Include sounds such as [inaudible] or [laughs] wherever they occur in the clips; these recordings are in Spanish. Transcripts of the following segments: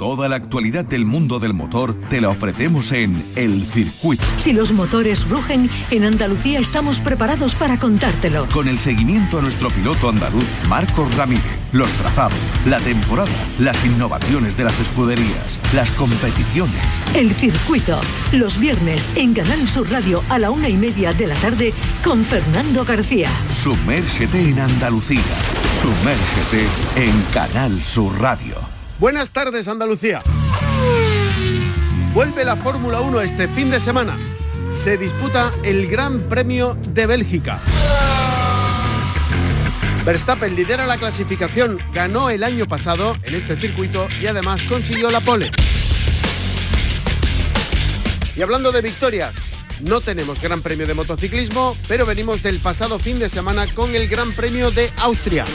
Toda la actualidad del mundo del motor te la ofrecemos en El Circuito. Si los motores rugen, en Andalucía estamos preparados para contártelo. Con el seguimiento a nuestro piloto andaluz, Marcos Ramírez. Los trazados, la temporada, las innovaciones de las escuderías, las competiciones. El Circuito, los viernes en Canal Sur Radio a la una y media de la tarde con Fernando García. Sumérgete en Andalucía. Sumérgete en Canal Sur Radio. Buenas tardes Andalucía. Vuelve la Fórmula 1 este fin de semana. Se disputa el Gran Premio de Bélgica. Verstappen lidera la clasificación, ganó el año pasado en este circuito y además consiguió la pole. Y hablando de victorias, no tenemos Gran Premio de motociclismo, pero venimos del pasado fin de semana con el Gran Premio de Austria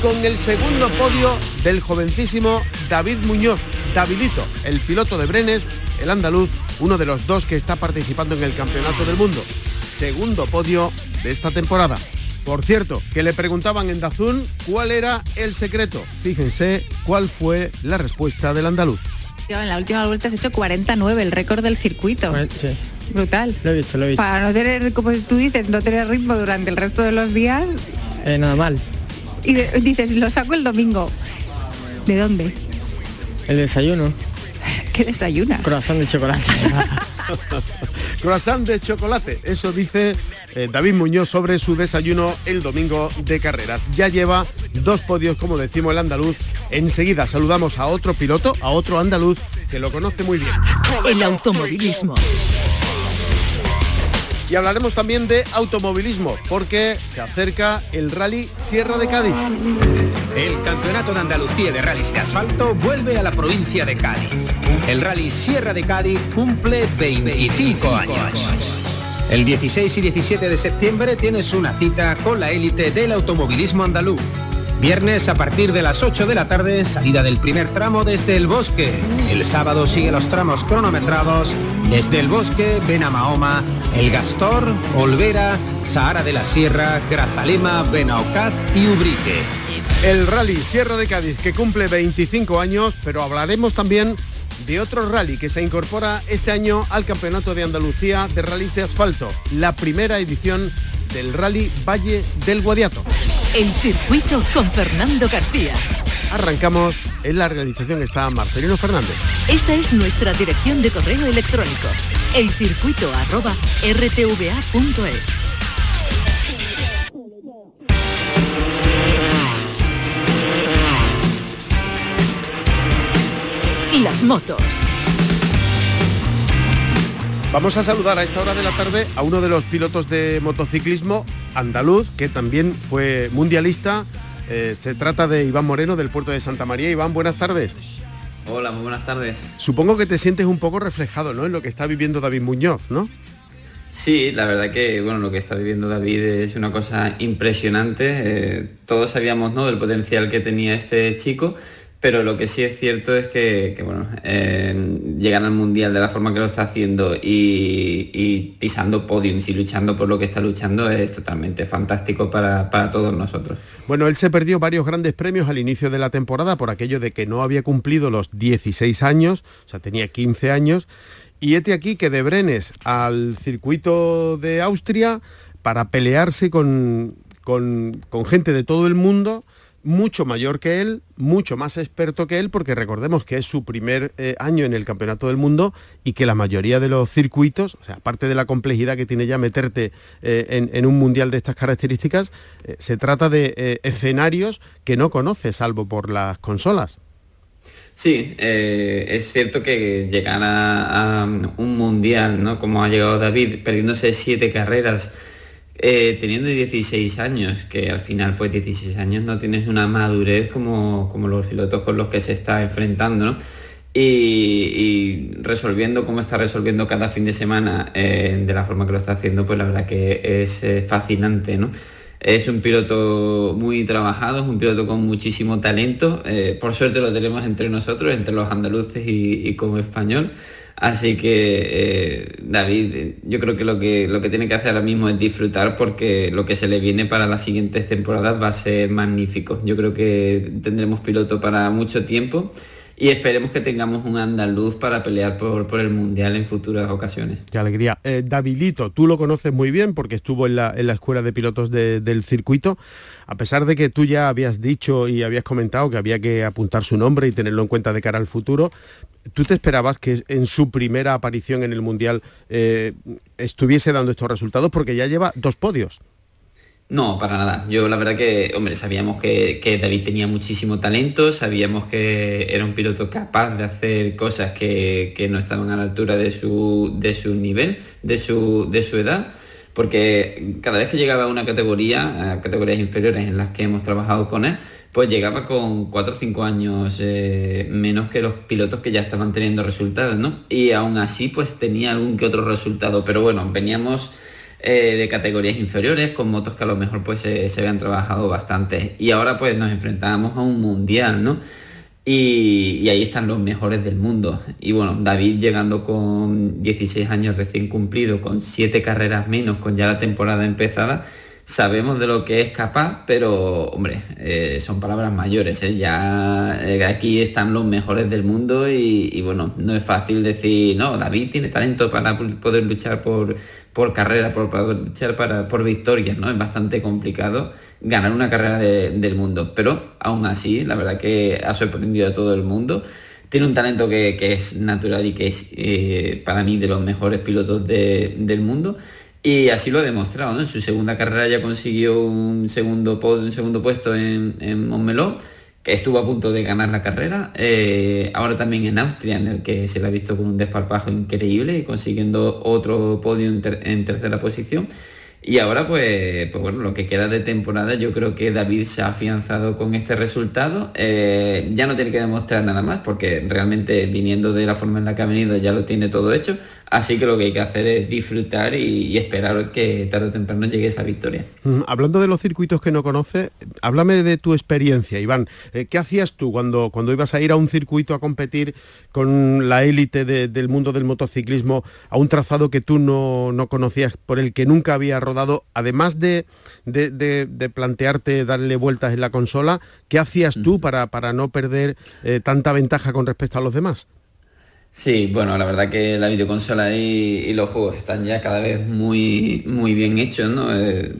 con el segundo podio del jovencísimo David Muñoz, Davidito, el piloto de Brenes, el andaluz, uno de los dos que está participando en el Campeonato del Mundo. Segundo podio de esta temporada. Por cierto, que le preguntaban en Dazún cuál era el secreto. Fíjense cuál fue la respuesta del andaluz. En la última vuelta has hecho 49, el récord del circuito. Sí. Brutal. Lo he visto, lo he visto. Para no tener, como tú dices, no tener ritmo durante el resto de los días. Eh, nada mal. Y dices, lo saco el domingo. ¿De dónde? El desayuno. ¿Qué desayuna? Croissant de chocolate. [laughs] Croissant de chocolate. Eso dice eh, David Muñoz sobre su desayuno el domingo de carreras. Ya lleva dos podios, como decimos el andaluz. Enseguida saludamos a otro piloto, a otro andaluz que lo conoce muy bien. El automovilismo. Y hablaremos también de automovilismo, porque se acerca el Rally Sierra de Cádiz. El Campeonato de Andalucía de Rallys de Asfalto vuelve a la provincia de Cádiz. El Rally Sierra de Cádiz cumple 25 años. El 16 y 17 de septiembre tienes una cita con la élite del automovilismo andaluz. Viernes a partir de las 8 de la tarde, salida del primer tramo desde el bosque. El sábado sigue los tramos cronometrados desde el bosque, Benamahoma, El Gastor, Olvera, Zahara de la Sierra, Grazalema, Benaocaz y Ubrique. El rally Sierra de Cádiz que cumple 25 años, pero hablaremos también de otro rally que se incorpora este año al Campeonato de Andalucía de Rallys de Asfalto, la primera edición del Rally Valle del Guadiato. El circuito con Fernando García. Arrancamos. En la organización está Marcelino Fernández. Esta es nuestra dirección de correo electrónico. Elcircuito arroba rtva.es. Las motos. Vamos a saludar a esta hora de la tarde a uno de los pilotos de motociclismo andaluz, que también fue mundialista. Eh, se trata de Iván Moreno del puerto de Santa María. Iván, buenas tardes. Hola, muy buenas tardes. Supongo que te sientes un poco reflejado ¿no? en lo que está viviendo David Muñoz, ¿no? Sí, la verdad que bueno, lo que está viviendo David es una cosa impresionante. Eh, todos sabíamos ¿no? del potencial que tenía este chico pero lo que sí es cierto es que, bueno, eh, al Mundial de la forma que lo está haciendo y, pisando podiums y luchando por lo que está luchando es totalmente fantástico para, para, todos nosotros. Bueno, él se perdió varios grandes premios al inicio de la temporada por aquello de que no había cumplido los 16 años, o sea, tenía 15 años, y este aquí que de Brenes al circuito de Austria para pelearse con, con gente de todo el mundo, mucho mayor que él, mucho más experto que él, porque recordemos que es su primer eh, año en el Campeonato del Mundo y que la mayoría de los circuitos, o sea, aparte de la complejidad que tiene ya meterte eh, en, un mundial de estas características, eh, se trata de escenarios que no conoce, salvo por las consolas. Sí, es cierto que llegar a, a, un mundial, ¿no? Como ha llegado David, perdiéndose siete carreras, eh, teniendo 16 años, que al final pues 16 años no tienes una madurez como, como los pilotos con los que se está enfrentando, ¿no? Y, resolviendo como está resolviendo cada fin de semana eh, de la forma que lo está haciendo, pues la verdad que es eh, fascinante, ¿no? Es un piloto muy trabajado, es un piloto con muchísimo talento. por suerte lo tenemos entre nosotros, entre los andaluces y, y como español. Así que, eh, David, yo creo que lo, que lo que tiene que hacer ahora mismo es disfrutar porque lo que se le viene para las siguientes temporadas va a ser magnífico. Yo creo que tendremos piloto para mucho tiempo y esperemos que tengamos un andaluz para pelear por, por el Mundial en futuras ocasiones. Qué alegría. Eh, Davilito, tú lo conoces muy bien porque estuvo en la, en la escuela de pilotos del circuito. A pesar de que tú ya habías dicho y habías comentado que había que apuntar su nombre y tenerlo en cuenta de cara al futuro, ¿tú te esperabas que en su primera aparición en el Mundial eh, estuviese dando estos resultados? Porque ya lleva dos podios. No, para nada. Yo la verdad que, hombre, sabíamos que, David tenía muchísimo talento, sabíamos que era un piloto capaz de hacer cosas que, no estaban a la altura de su, de su nivel, de su, de su edad, porque cada vez que llegaba a una categoría, a categorías inferiores en las que hemos trabajado con él, pues llegaba con 4 o 5 años eh, menos que los pilotos que ya estaban teniendo resultados, ¿no? Y aún así, pues tenía algún que otro resultado, pero bueno, veníamos eh, de categorías inferiores, con motos que a lo mejor pues se habían trabajado bastante. Y ahora pues nos enfrentábamos a un mundial, ¿no? Y, ahí están los mejores del mundo. Y bueno, David llegando con 16 años recién cumplido, con 7 carreras menos, con ya la temporada empezada, sabemos de lo que es capaz, pero hombre, eh, son palabras mayores. ¿eh? Ya aquí están los mejores del mundo y, bueno, no es fácil decir, no, David tiene talento para poder luchar por, por carrera, por, luchar para, por victorias, ¿no? Es bastante complicado ganar una carrera del mundo, pero aún así, la verdad que ha sorprendido a todo el mundo. Tiene un talento que, es natural y que es eh, para mí de los mejores pilotos del mundo. Y así lo ha demostrado, En su segunda carrera ya consiguió un segundo, un segundo puesto en, en Montmeló que estuvo a punto de ganar la carrera. Eh, ahora también en Austria, en el que se le ha visto con un desparpajo increíble consiguiendo otro podio en, en tercera posición. Y ahora, pues, pues bueno, lo que queda de temporada, yo creo que David se ha afianzado con este resultado. Eh, ya no tiene que demostrar nada más, porque realmente viniendo de la forma en la que ha venido ya lo tiene todo hecho. Así que lo que hay que hacer es disfrutar y, esperar que tarde o temprano llegue esa victoria. Mm, hablando de los circuitos que no conoce, háblame de tu experiencia, Iván. Eh, ¿Qué hacías tú cuando, cuando ibas a ir a un circuito a competir con la élite del mundo del motociclismo, a un trazado que tú no, conocías, por el que nunca había rodado, además de, de, plantearte darle vueltas en la consola, ¿qué hacías tú para, para no perder eh, tanta ventaja con respecto a los demás? Sí, bueno, la verdad que la videoconsola y, los juegos están ya cada vez muy, muy bien hechos, ¿no? Eh,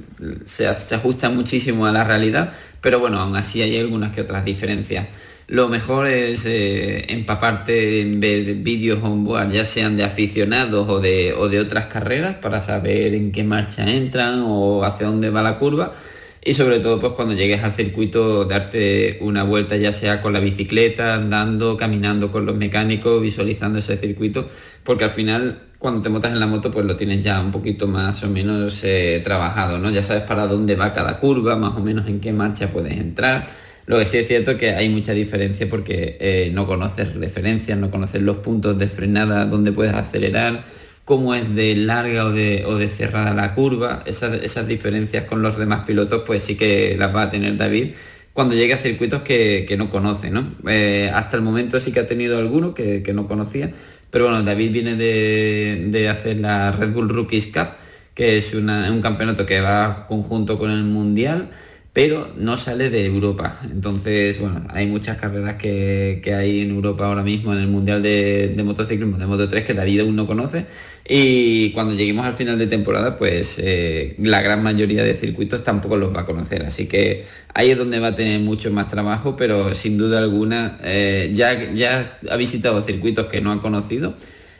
se, se ajusta muchísimo a la realidad, pero bueno, aún así hay algunas que otras diferencias. Lo mejor es eh, empaparte en ver vídeos on-board, ya sean de aficionados o de, o de otras carreras, para saber en qué marcha entran o hacia dónde va la curva y sobre todo pues cuando llegues al circuito darte una vuelta ya sea con la bicicleta, andando, caminando con los mecánicos, visualizando ese circuito, porque al final cuando te montas en la moto pues lo tienes ya un poquito más o menos eh, trabajado, ¿no? Ya sabes para dónde va cada curva, más o menos en qué marcha puedes entrar. Lo que sí es cierto que hay mucha diferencia porque eh, no conoces referencias, no conoces los puntos de frenada donde puedes acelerar, cómo es de larga o de, o de cerrada la curva, esas, diferencias con los demás pilotos, pues sí que las va a tener David cuando llegue a circuitos que, no conoce, ¿no? Eh, hasta el momento sí que ha tenido alguno que, no conocía, pero bueno, David viene de, hacer la Red Bull Rookies Cup, que es un campeonato que va conjunto con el Mundial pero no sale de Europa. Entonces, bueno, hay muchas carreras que, hay en Europa ahora mismo en el Mundial de, Motociclismo de Moto 3 que David aún no conoce. Y cuando lleguemos al final de temporada, pues eh, la gran mayoría de circuitos tampoco los va a conocer. Así que ahí es donde va a tener mucho más trabajo, pero sin duda alguna eh, ya, ya ha visitado circuitos que no ha conocido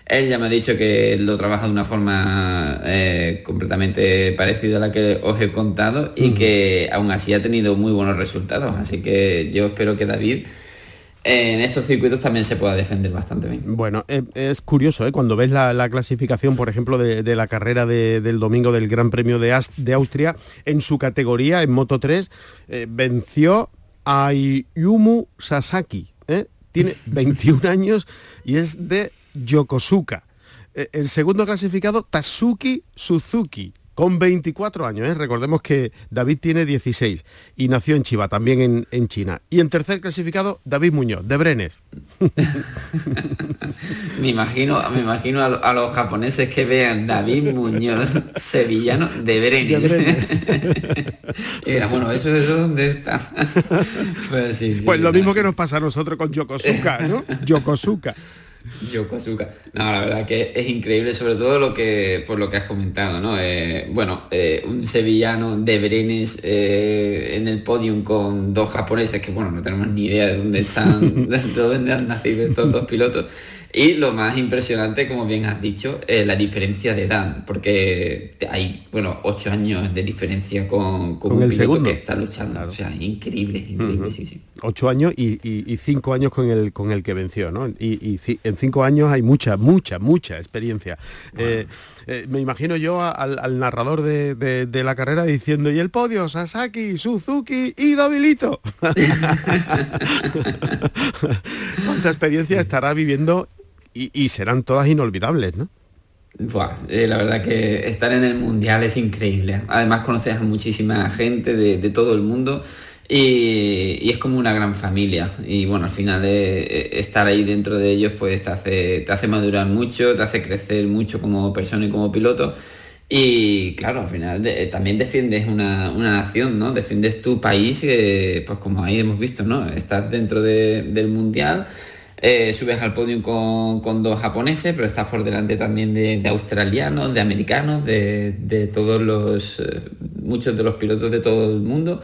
él ya me ha dicho que lo trabaja de una forma eh, completamente parecida a la que os he contado y que aún así ha tenido muy buenos resultados. Así que yo espero que David en estos circuitos también se pueda defender bastante bien. Bueno, eh, es curioso, ¿eh? cuando ves la, clasificación, por ejemplo, de, la carrera del domingo del Gran Premio de, de, Austria, en su categoría, en Moto 3, venció a Yumu Sasaki. Tiene [laughs] 21 años y es de Yokosuka. Eh, el segundo clasificado, Tatsuki Suzuki. con 24 años. ¿eh? Recordemos que David tiene 16 y nació en Chiva, también en, China. Y en tercer clasificado, David Muñoz, de Brenes. [laughs] me imagino, me imagino a, los japoneses que vean David Muñoz, [laughs] sevillano de Brenes. [laughs] y bueno, ¿eso, eso dónde está? pues, pues lo mismo que nos pasa a nosotros con Yokosuka, ¿no? Yokosuka. [laughs] Yokosuka. No, la verdad que es increíble, sobre todo lo que por lo que has comentado, ¿no? Eh, bueno, eh, un sevillano de Brenes eh, en el podium con dos japoneses que bueno, no tenemos ni idea de dónde están, [laughs] de dónde han nacido estos dos pilotos. Y lo más impresionante, como bien has dicho, es la diferencia de edad, porque hay, bueno, ocho años de diferencia con, con, un el segundo que está luchando. O sea, increíble, increíble, sí, sí. Ocho años y, cinco años con el, con el que venció, ¿no? Y, en cinco años hay mucha, mucha, mucha experiencia. Eh, eh, me imagino yo al, narrador de, la carrera diciendo, y el podio, Sasaki, Suzuki y Davilito. [laughs] [laughs] ¿Cuánta experiencia estará viviendo y, serán todas inolvidables, ¿no? Eh, la verdad que estar en el mundial es increíble. Además conoces a muchísima gente de, todo el mundo y, es como una gran familia. Y bueno, al final eh, estar ahí dentro de ellos pues te hace, te hace madurar mucho, te hace crecer mucho como persona y como piloto. Y claro, al final también defiendes una, nación, ¿no? Defiendes tu país, pues como ahí hemos visto, ¿no? Estás dentro del mundial eh, subes al podio con, dos japoneses, pero estás por delante también de, australianos, de americanos, de, todos los, eh, muchos de los pilotos de todo el mundo.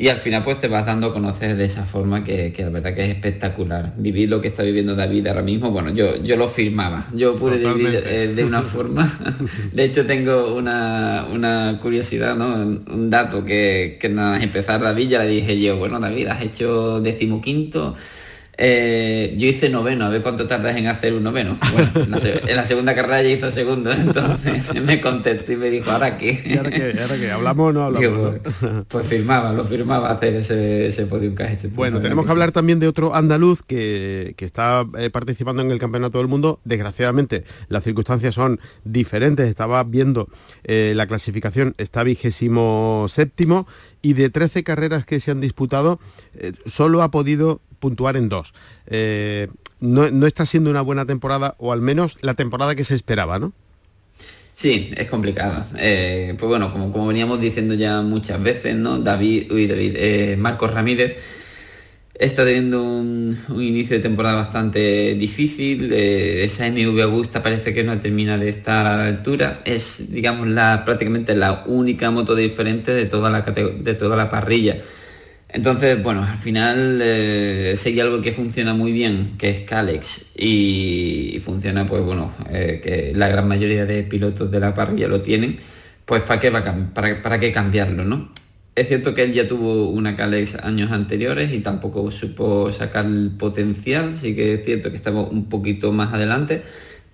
Y al final pues te vas dando a conocer de esa forma que, la verdad que es espectacular. Vivir lo que está viviendo David ahora mismo, bueno, yo, yo lo firmaba. Yo pude vivir eh, de una forma. [laughs] De hecho tengo una, curiosidad, ¿no? Un dato que, que nada empezar David ya le dije yo, bueno David, has hecho decimoquinto eh, yo hice noveno, a ver cuánto tardas en hacer un noveno. Bueno, en la segunda carrera ya hizo segundo, [laughs] entonces me contestó y me dijo, ¿ahora qué? ¿Y ahora qué? ¿Hablamos o no hablamos? [laughs] pues, firmaba, lo firmaba hacer ese, ese podium que has hecho. Bueno, tenemos que, hablar también de otro andaluz que, está eh, participando en el Campeonato del Mundo. Desgraciadamente, las circunstancias son diferentes. Estaba viendo eh, la clasificación, está vigésimo séptimo y de 13 carreras que se han disputado, solo ha podido puntuar en dos. Eh, no, está siendo una buena temporada, o al menos la temporada que se esperaba, ¿no? Sí, es complicado. Eh, pues bueno, como, veníamos diciendo ya muchas veces, ¿no? David, uy, David, eh, Marcos Ramírez está teniendo un, inicio de temporada bastante difícil. esa MV Augusta parece que no termina de estar a la altura. Es, digamos, la, prácticamente la única moto diferente de toda la, de toda la parrilla. Entonces, bueno, al final eh, seguía algo que funciona muy bien, que es Calex, y, funciona, pues bueno, eh, que la gran mayoría de pilotos de la parrilla lo tienen, pues ¿para qué, para, para qué cambiarlo, no? Es cierto que él ya tuvo una Calex años anteriores y tampoco supo sacar el potencial, sí que es cierto que estaba un poquito más adelante,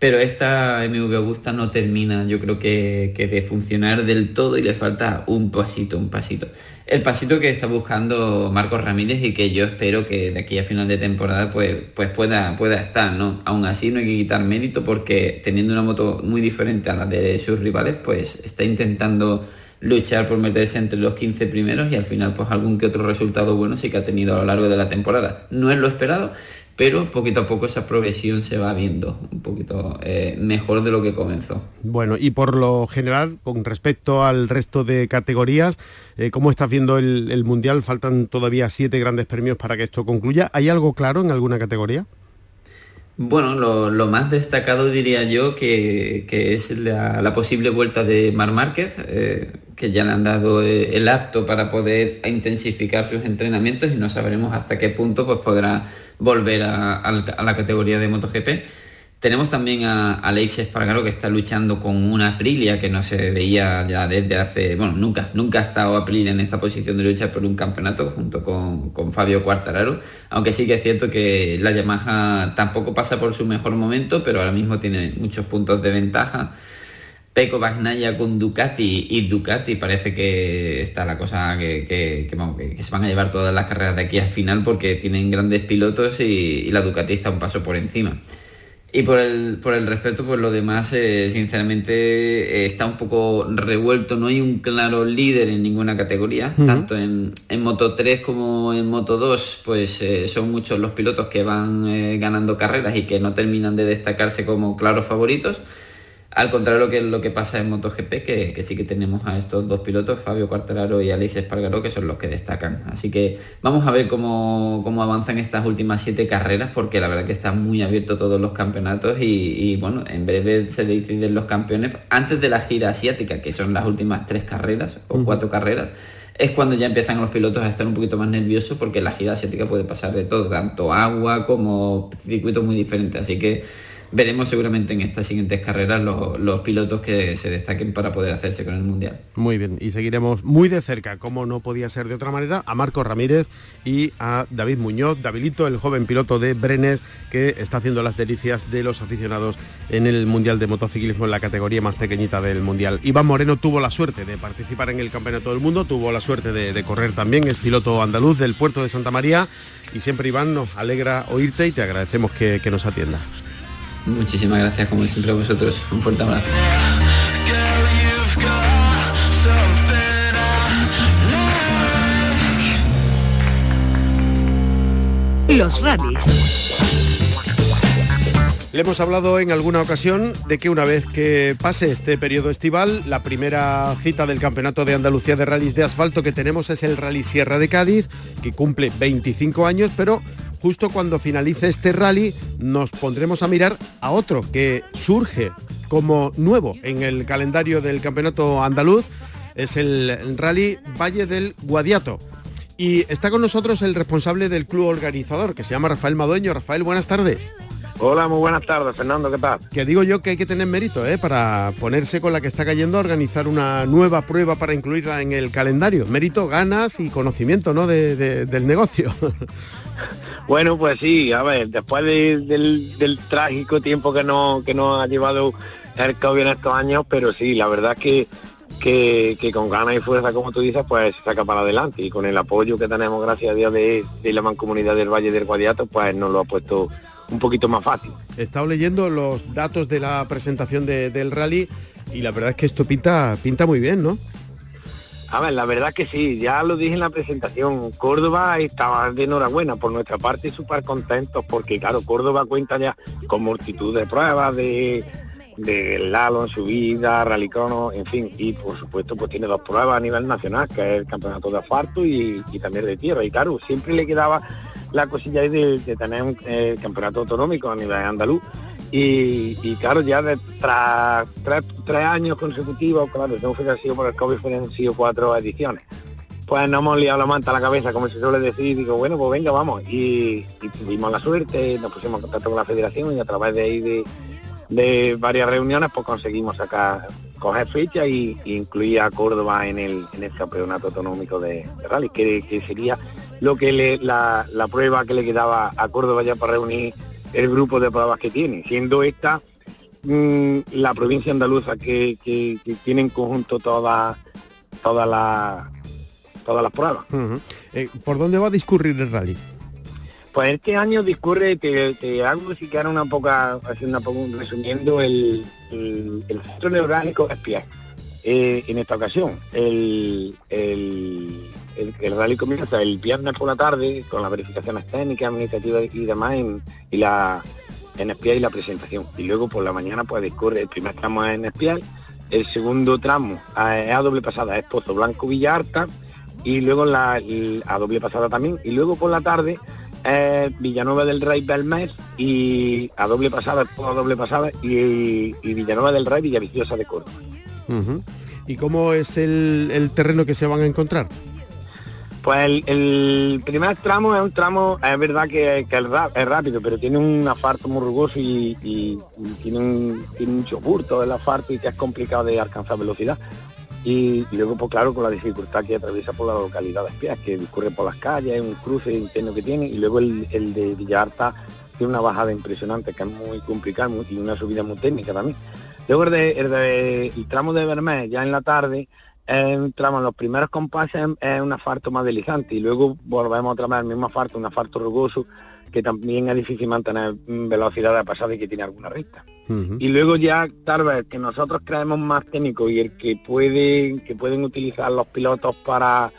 pero esta MV Augusta no termina, yo creo que, que de funcionar del todo y le falta un pasito, un pasito el pasito que está buscando Marcos Ramírez y que yo espero que de aquí a final de temporada pues, pues pueda, pueda estar, ¿no? Aún así no hay que quitar mérito porque teniendo una moto muy diferente a la de sus rivales, pues está intentando luchar por meterse entre los 15 primeros y al final pues algún que otro resultado bueno sí que ha tenido a lo largo de la temporada. No es lo esperado, pero poquito a poco esa progresión se va viendo un poquito eh, mejor de lo que comenzó. Bueno, y por lo general, con respecto al resto de categorías, eh, ¿cómo estás viendo el, Mundial? Faltan todavía siete grandes premios para que esto concluya. ¿Hay algo claro en alguna categoría? Bueno, lo, más destacado diría yo que, es la, posible vuelta de Mar Márquez, eh, que ya le han dado el apto para poder intensificar sus entrenamientos y no sabremos hasta qué punto pues, podrá volver a, la categoría de MotoGP. Tenemos también a Alex Espargaro que está luchando con una Aprilia que no se veía ya desde hace, bueno, nunca, nunca ha estado Aprilia en esta posición de lucha por un campeonato junto con, con Fabio Quartararo, aunque sí que es cierto que la Yamaha tampoco pasa por su mejor momento, pero ahora mismo tiene muchos puntos de ventaja. Peco Bagnaya con Ducati y Ducati parece que está la cosa que, se van a llevar todas las carreras de aquí al final porque tienen grandes pilotos y, la Ducati está un paso por encima. Y por el, por el respeto, pues lo demás, eh, sinceramente, eh, está un poco revuelto. No hay un claro líder en ninguna categoría, tanto en, en, Moto 3 como en Moto 2, pues eh, son muchos los pilotos que van ganando carreras y que no terminan de destacarse como claros favoritos. Al contrario que lo que pasa en MotoGP, que, que sí que tenemos a estos dos pilotos, Fabio Quartararo y Alex Espargaró, que son los que destacan. Así que vamos a ver cómo, cómo avanzan estas últimas siete carreras, porque la verdad que están muy abiertos todos los campeonatos y, bueno, en breve se deciden los campeones antes de la gira asiática, que son las últimas tres carreras o cuatro carreras es cuando ya empiezan los pilotos a estar un poquito más nerviosos porque la gira asiática puede pasar de todo, tanto agua como circuitos muy diferentes. Así que veremos seguramente en estas siguientes carreras los, pilotos que se destaquen para poder hacerse con el Mundial. Muy bien, y seguiremos muy de cerca, como no podía ser de otra manera, a Marco Ramírez y a David Muñoz, Davidito, el joven piloto de Brenes, que está haciendo las delicias de los aficionados en el Mundial de Motociclismo en la categoría más pequeñita del Mundial. Iván Moreno tuvo la suerte de participar en el Campeonato del Mundo, tuvo la suerte de, correr también, el piloto andaluz del puerto de Santa María, y siempre Iván nos alegra oírte y te agradecemos que nos atiendas. Muchísimas gracias como siempre a vosotros. Un fuerte abrazo. Los rallies. Le hemos hablado en alguna ocasión de que una vez que pase este periodo estival, la primera cita del Campeonato de Andalucía de Rallys de Asfalto que tenemos es el Rally Sierra de Cádiz, que cumple 25 años, pero justo cuando finalice este rally nos pondremos a mirar a otro que surge como nuevo en el calendario del campeonato andaluz, es el rally Valle del Guadiato. Y está con nosotros el responsable del club organizador, que se llama Rafael Madueño. Rafael, buenas tardes. Hola, muy buenas tardes, Fernando, ¿qué tal? Que digo yo que hay que tener mérito, ¿eh? Para ponerse con la que está cayendo a organizar una nueva prueba para incluirla en el calendario. Mérito, ganas y conocimiento, ¿no? del negocio. [laughs] Bueno, pues sí, a ver, después del, trágico tiempo que nos que no ha llevado el COVID en estos años, pero sí, la verdad que, que, con ganas y fuerza, como tú dices, pues se saca para adelante. Y con el apoyo que tenemos, gracias a Dios, de, de la mancomunidad del Valle del Guadiato, pues nos lo ha puesto un poquito más fácil. He estado leyendo los datos de la presentación del rally y la verdad es que esto pinta, pinta muy bien, ¿no? A ver, la verdad que sí, ya lo dije en la presentación, Córdoba estaba de enhorabuena, por nuestra parte súper contentos porque claro, Córdoba cuenta ya con multitud de pruebas de, de Lalo en su vida, Rallycrono, en fin, y por supuesto pues tiene dos pruebas a nivel nacional, que es el campeonato de asfalto y, y también de tierra, y claro, siempre le quedaba la cosilla de, de tener un eh, campeonato autonómico a nivel andaluz. Y, claro, ya de tras tres, años consecutivos, claro, no fue sido por el COVID, fueron sido cuatro ediciones. Pues no hemos liado la manta a la cabeza, como se suele decir, digo, bueno, pues venga, vamos. Y, tuvimos la suerte, nos pusimos en contacto con la federación y a través de ahí de, varias reuniones, pues conseguimos sacar, coger fecha y, incluir a Córdoba en el, en el campeonato autonómico de, rally, que, que sería lo que le, la, prueba que le quedaba a Córdoba ya para reunir el grupo de pruebas que tiene, siendo esta mm, la provincia andaluza que, tiene en conjunto todas toda la, todas las pruebas. Eh, ¿Por dónde va a discurrir el rally? Pues este año discurre, te, te hago si queda una poca, haciendo una resumiendo el, el, centro neurálgico es eh, en esta ocasión. el, el, rally comienza el viernes por la tarde con las verificaciones técnicas, administrativas y demás en, y la, en Espial y la presentación. Y luego por la mañana pues discurre el primer tramo en Espial, el segundo tramo a doble pasada, es Pozo Blanco Villarta y luego la, a doble pasada también. Y luego por la tarde es Villanueva del Rey Belmez y a doble pasada, a doble pasada y, Villanueva del Rey Villaviciosa de Córdoba. ¿Y cómo es el, el terreno que se van a encontrar? Pues el, primer tramo es un tramo, es verdad que, es rápido, pero tiene un asfalto muy rugoso y, tiene, un, mucho burto el asfalto y que es complicado de alcanzar velocidad. Y, luego, pues claro, con la dificultad que atraviesa por la localidad de Espías, que discurre por las calles, un cruce interno que tiene, y luego el, de Villarta tiene una bajada impresionante, que es muy complicado y una subida muy técnica también. Luego el, de, el, tramo de Bermés, ya en la tarde, entramos en los primeros compases es un asfalto más deslizante y luego volvemos otra vez al mismo asfalto, un asfalto rugoso que también es difícil mantener velocidad de pasada y que tiene alguna recta. Y luego ya tal vez que nosotros creemos más técnico y el que puede, que pueden utilizar los pilotos para,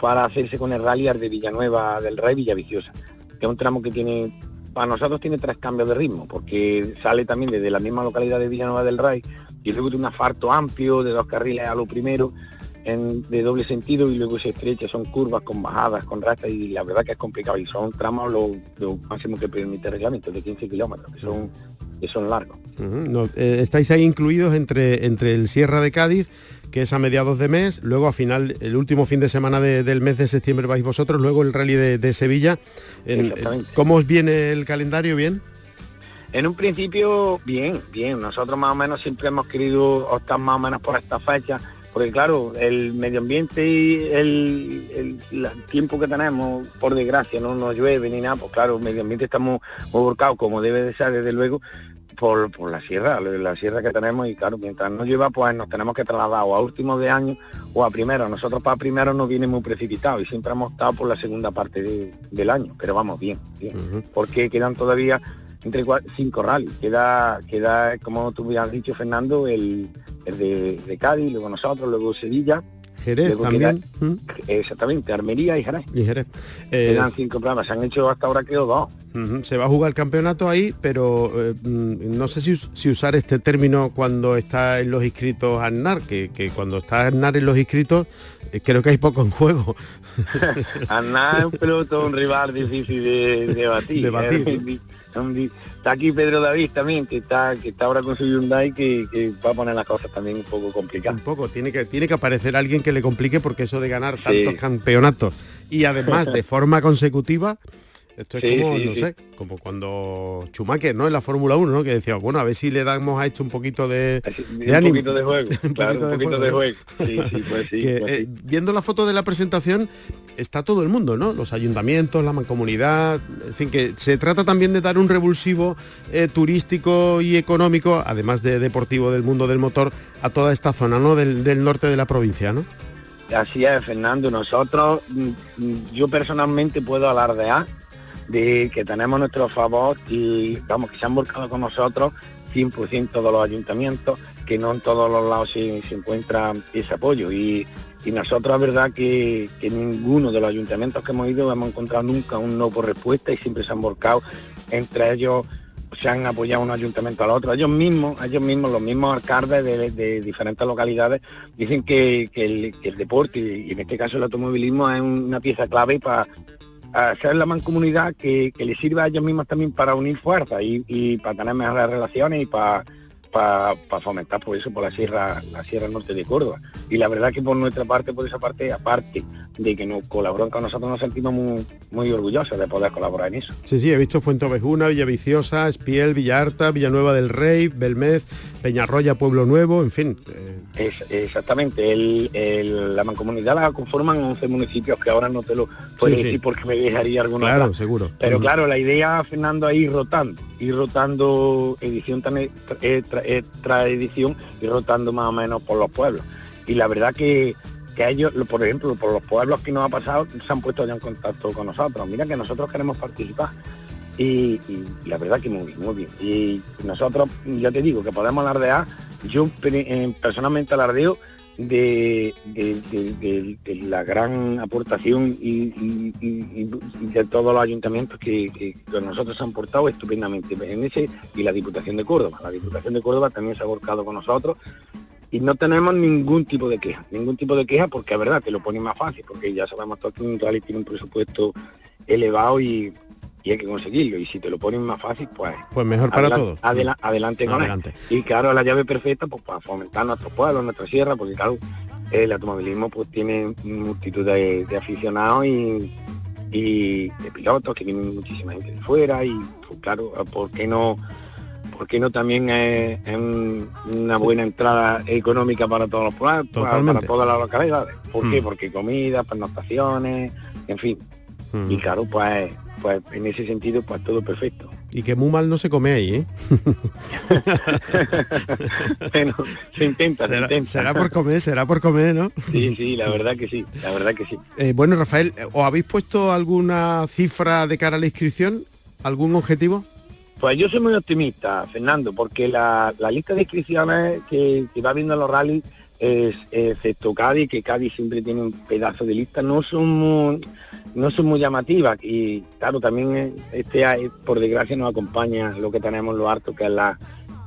para hacerse con el rally de Villanueva del Rey Villaviciosa, que es un tramo que tiene, para nosotros tiene tres cambios de ritmo, porque sale también desde la misma localidad de Villanueva del Rey y luego tiene un asfalto amplio de dos carriles a lo primero en, de doble sentido y luego se estrecha, son curvas con bajadas, con rastas y la verdad que es complicado y son tramos lo, máximo que permite el reglamento de 15 kilómetros, que son, que son largos. Eh, estáis ahí incluidos entre, entre el Sierra de Cádiz, que es a mediados de mes, luego a final, el último fin de semana del mes de septiembre vais vosotros, luego el rally de, Sevilla. ¿Cómo os viene el calendario? ¿Bien? En un principio, bien, bien. Nosotros más o menos siempre hemos querido optar más o menos por esta fecha porque claro, el medio ambiente y el, tiempo que tenemos, por desgracia, no nos llueve ni nada, pues claro, el medio ambiente estamos volcados como debe de ser desde luego por, la sierra, la sierra que tenemos y claro, mientras no llueva pues nos tenemos que trasladar o a últimos de año o a primero. Nosotros para primero nos viene muy precipitado y siempre hemos estado por la segunda parte del año, pero vamos bien, bien, porque quedan todavía entre cinco rallies, queda, queda como tú has dicho Fernando, el el de, Cádiz, luego nosotros, luego Sevilla. Jerez también. ¿Mm? exactamente, Armería y Jerez. Y Jerez. Quedan cinco programas, se han hecho hasta ahora quedó dos. Se va a jugar el campeonato ahí, pero eh, mm, no sé si, usar este término cuando está en los inscritos ANAR, que, que cuando está ANAR en los inscritos eh, creo que hay poco en juego. [laughs] ANAR es un piloto, un rival difícil de, batir. Está aquí Pedro David también, que está, que está ahora con su Hyundai, que, que, va a poner las cosas también un poco complicadas. Un poco, tiene que, tiene que aparecer alguien que le complique porque eso de ganar tantos campeonatos y además [laughs] de forma consecutiva, esto es como, no sé, como cuando Schumacher, ¿no? En la Fórmula 1, ¿no? Que decía, bueno, a ver si le damos a esto un poquito de, de un poquito de juego, [laughs] un poquito de juego. Sí, sí, pues sí, [laughs] pues eh, viendo la foto de la presentación, está todo el mundo, ¿no? Los ayuntamientos, la mancomunidad, en fin, que se trata también de dar un revulsivo eh, turístico y económico, además de deportivo del mundo del motor, a toda esta zona, ¿no? Del, del norte de la provincia, ¿no? Así es, Fernando. Nosotros, mm, mm, yo personalmente puedo alardear de que tenemos nuestro favor y vamos, que se han volcado con nosotros 100% de los ayuntamientos, que no en todos los lados se, encuentra ese apoyo. Y, nosotros, la verdad, que, ninguno de los ayuntamientos que hemos ido hemos encontrado nunca un no por respuesta y siempre se han volcado. Entre ellos se han apoyado un ayuntamiento al otro. Ellos mismos, ellos mismos, los mismos alcaldes de, diferentes localidades, dicen que, el, deporte, y en este caso el automovilismo, es una pieza clave para hacer la mancomunidad que, que le sirva a ellos mismos también para unir fuerzas y, para tener mejores relaciones y para para fomentar por eso por la sierra la sierra norte de Córdoba. Y la verdad que por nuestra parte por esa parte aparte de que nos colaboran con nosotros nos sentimos muy, muy orgullosos de poder colaborar en eso. Sí sí he visto Fuentovejuna Villaviciosa Espiel Villarta Villanueva del Rey Belmez Peñarroya Pueblo Nuevo en fin eh. es, exactamente el, la mancomunidad la conforman 11 municipios que ahora no te lo puedo decir porque me dejaría alguna claro seguro. Pero claro la idea Fernando ahí rotando ir rotando edición tras edición y rotando más o menos por los pueblos. Y la verdad que, que ellos, por ejemplo, por los pueblos que nos ha pasado, se han puesto ya en contacto con nosotros. Mira que nosotros queremos participar. Y, la verdad que muy bien, muy bien. Y nosotros, ya te digo, que podemos alardear, yo eh, personalmente alardeo de, la gran aportación y, de todos los ayuntamientos que, nosotros han portado estupendamente en ese y la Diputación de Córdoba. La Diputación de Córdoba también se ha volcado con nosotros y no tenemos ningún tipo de queja, ningún tipo de queja porque es verdad que lo pone más fácil, porque ya sabemos todos que un tiene un presupuesto elevado y y hay que conseguirlo. Y si te lo ponen más fácil, pues... Pues mejor para todos. adelante con adelante. Y claro, la llave perfecta pues para fomentar nuestro pueblo, nuestra sierra, porque claro, el automovilismo pues tiene multitud de, aficionados y, de pilotos que vienen muchísima gente de fuera y pues claro, ¿por qué no? ¿Por qué no también es, una buena entrada económica para todos los pueblos, para, todas las localidades? ¿Por qué? Mm. Porque comida, pernoctaciones, en fin. Mm. Y claro, pues pues en ese sentido pues todo perfecto. Y que muy mal no se come ahí, ¿eh? [laughs] bueno, se intenta, será, se intenta. Será por comer, será por comer, ¿no? Sí, sí, la verdad que sí, la verdad que sí. Eh, bueno, Rafael, ¿os habéis puesto alguna cifra de cara a la inscripción? ¿Algún objetivo? Pues yo soy muy optimista, Fernando, porque la, la lista de inscripciones que, que va viendo los rallies es, excepto Cádiz, que Cádiz siempre tiene un pedazo de lista, no son muy, no son muy llamativas y claro, también este por desgracia nos acompaña lo que tenemos lo harto que es la,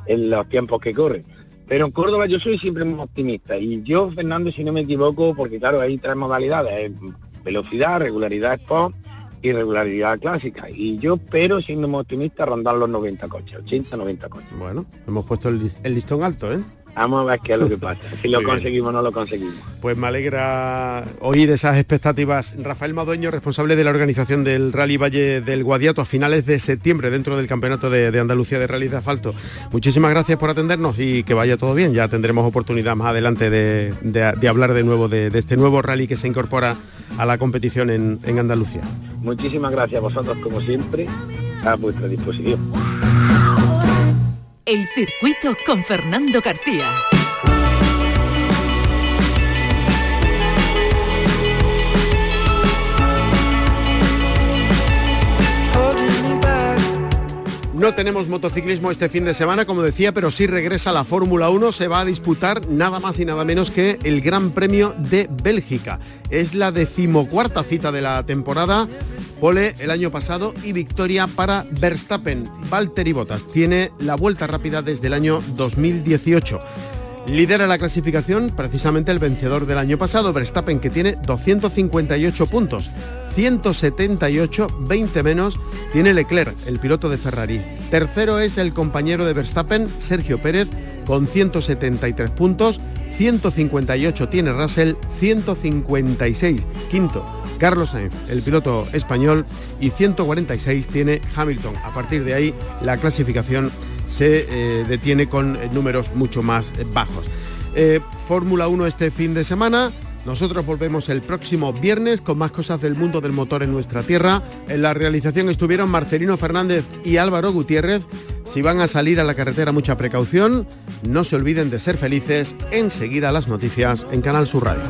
en los tiempos que corren. Pero en Córdoba yo soy siempre muy optimista y yo, Fernando, si no me equivoco, porque claro, hay tres modalidades, velocidad, regularidad sport y regularidad clásica. Y yo espero, siendo muy optimista, rondar los 90 coches, 80, 90 coches. Bueno, hemos puesto el, listón alto, ¿eh? Vamos a ver qué es lo que pasa. Si lo conseguimos o no lo conseguimos. Pues me alegra oír esas expectativas. Rafael Madueño, responsable de la organización del Rally Valle del Guadiato a finales de septiembre dentro del Campeonato de, Andalucía de Rally de Asfalto. Muchísimas gracias por atendernos y que vaya todo bien. Ya tendremos oportunidad más adelante de, hablar de nuevo de, este nuevo rally que se incorpora a la competición en, en Andalucía. Muchísimas gracias a vosotros, como siempre, a vuestra disposición. El circuito con Fernando García. No tenemos motociclismo este fin de semana, como decía, pero sí regresa la Fórmula 1. Se va a disputar nada más y nada menos que el Gran Premio de Bélgica. Es la decimocuarta cita de la temporada Pole el año pasado y victoria para Verstappen. Valtteri Bottas tiene la vuelta rápida desde el año 2018. Lidera la clasificación precisamente el vencedor del año pasado, Verstappen, que tiene 258 puntos. 178, 20 menos, tiene Leclerc, el piloto de Ferrari. Tercero es el compañero de Verstappen, Sergio Pérez, con 173 puntos. 158 tiene Russell, 156 quinto Carlos Sainz, el piloto español, y 146 tiene Hamilton. A partir de ahí la clasificación se eh, detiene con números mucho más bajos. Eh, Fórmula 1 este fin de semana. Nosotros volvemos el próximo viernes con más cosas del mundo del motor en nuestra tierra. En la realización estuvieron Marcelino Fernández y Álvaro Gutiérrez. Si van a salir a la carretera, mucha precaución. No se olviden de ser felices. Enseguida las noticias en Canal Sur Radio.